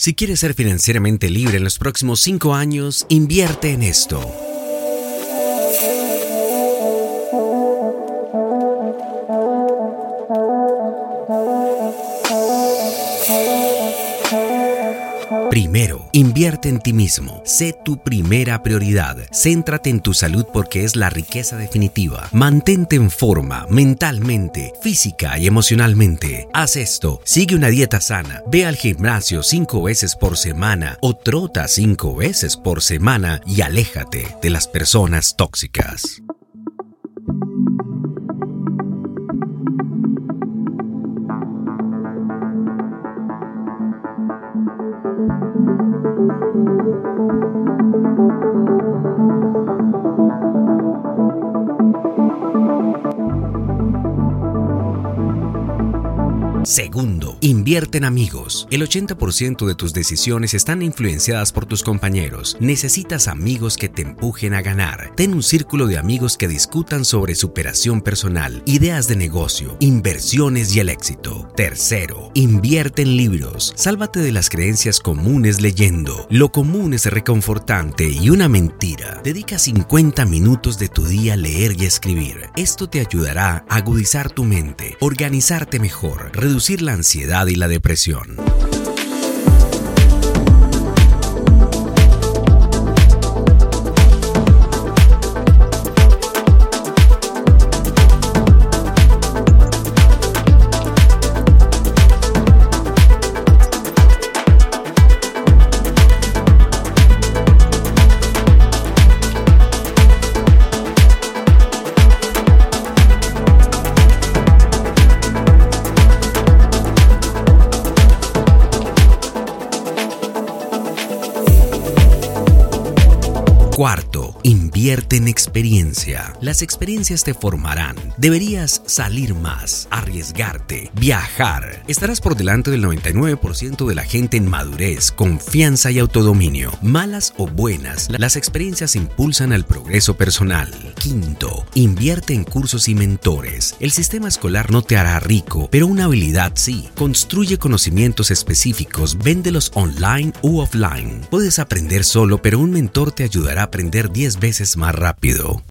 Si quieres ser financieramente libre en los próximos cinco años, invierte en esto. Primero, invierte en ti mismo. Sé tu primera prioridad. Céntrate en tu salud porque es la riqueza definitiva. Mantente en forma mentalmente, física y emocionalmente. Haz esto. Sigue una dieta sana. Ve al gimnasio cinco veces por semana o trota cinco veces por semana y aléjate de las personas tóxicas. Segundo, invierte en amigos. El 80% de tus decisiones están influenciadas por tus compañeros. Necesitas amigos que te empujen a ganar. Ten un círculo de amigos que discutan sobre superación personal, ideas de negocio, inversiones y el éxito. Tercero, invierte en libros. Sálvate de las creencias comunes leyendo. Lo común es reconfortante y una mentira. Dedica 50 minutos de tu día a leer y escribir. Esto te ayudará a agudizar tu mente, organizarte mejor, reducir la ansiedad y la depresión. Cuarto, invierte en experiencia. Las experiencias te formarán. Deberías salir más, arriesgarte, viajar. Estarás por delante del 99% de la gente en madurez, confianza y autodominio. Malas o buenas, las experiencias impulsan al progreso personal. Quinto, invierte en cursos y mentores. El sistema escolar no te hará rico, pero una habilidad sí. Construye conocimientos específicos, véndelos online u offline. Puedes aprender solo, pero un mentor te ayudará aprender 10 veces más rápido.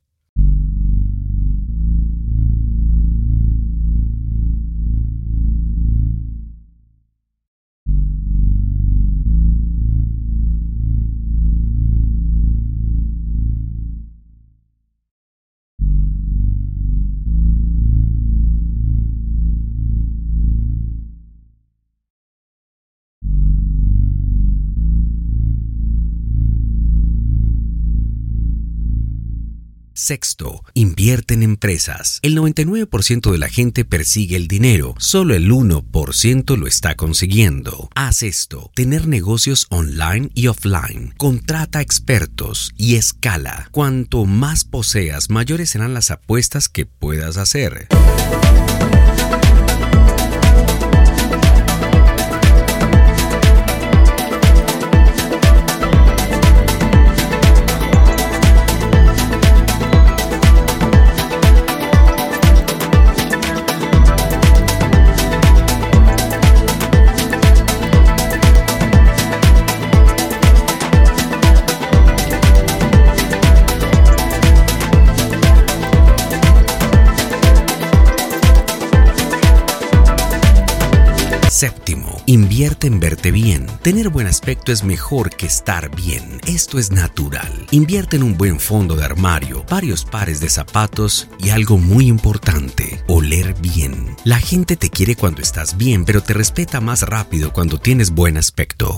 Sexto, invierte en empresas. El 99% de la gente persigue el dinero, solo el 1% lo está consiguiendo. Haz esto, tener negocios online y offline. Contrata expertos y escala. Cuanto más poseas, mayores serán las apuestas que puedas hacer. Séptimo, invierte en verte bien. Tener buen aspecto es mejor que estar bien. Esto es natural. Invierte en un buen fondo de armario, varios pares de zapatos y algo muy importante, oler bien. La gente te quiere cuando estás bien, pero te respeta más rápido cuando tienes buen aspecto.